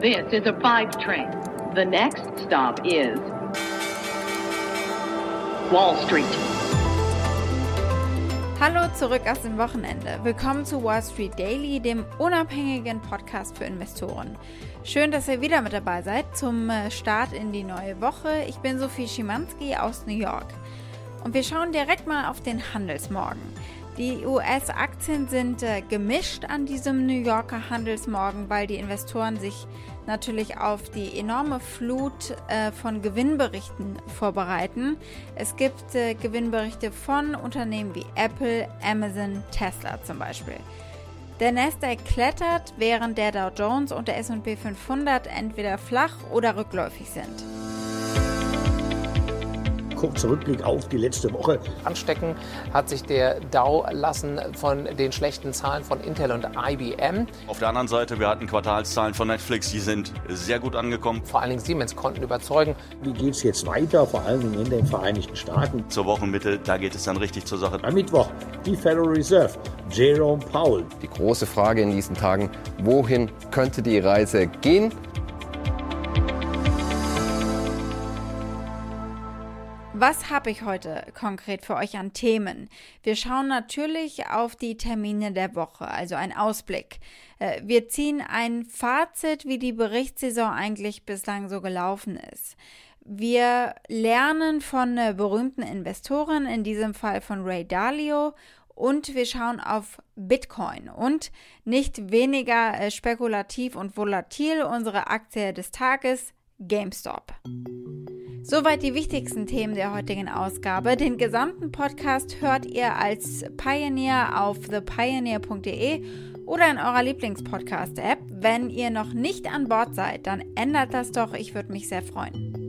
This is a five train. The next stop is Wall Street. Hallo zurück aus dem Wochenende. Willkommen zu Wall Street Daily, dem unabhängigen Podcast für Investoren. Schön, dass ihr wieder mit dabei seid zum äh, Start in die neue Woche. Ich bin Sophie Schimanski aus New York. Und wir schauen direkt mal auf den Handelsmorgen. Die US-Aktien sind äh, gemischt an diesem New Yorker Handelsmorgen, weil die Investoren sich natürlich auf die enorme Flut äh, von Gewinnberichten vorbereiten. Es gibt äh, Gewinnberichte von Unternehmen wie Apple, Amazon, Tesla zum Beispiel. Der Nasdaq klettert, während der Dow Jones und der S&P 500 entweder flach oder rückläufig sind kurzer Rückblick auf die letzte Woche. Anstecken hat sich der Dow lassen von den schlechten Zahlen von Intel und IBM. Auf der anderen Seite, wir hatten Quartalszahlen von Netflix, die sind sehr gut angekommen. Vor allen Dingen Siemens konnten überzeugen. Wie geht es jetzt weiter, vor allen Dingen in den Vereinigten Staaten? Zur Wochenmitte, da geht es dann richtig zur Sache. Am Mittwoch die Federal Reserve, Jerome Powell. Die große Frage in diesen Tagen, wohin könnte die Reise gehen? Was habe ich heute konkret für euch an Themen? Wir schauen natürlich auf die Termine der Woche, also ein Ausblick. Äh, wir ziehen ein Fazit, wie die Berichtssaison eigentlich bislang so gelaufen ist. Wir lernen von berühmten Investoren, in diesem Fall von Ray Dalio, und wir schauen auf Bitcoin und nicht weniger äh, spekulativ und volatil unsere Aktie des Tages, GameStop. Soweit die wichtigsten Themen der heutigen Ausgabe. Den gesamten Podcast hört ihr als Pioneer auf thepioneer.de oder in eurer Lieblingspodcast-App. Wenn ihr noch nicht an Bord seid, dann ändert das doch. Ich würde mich sehr freuen.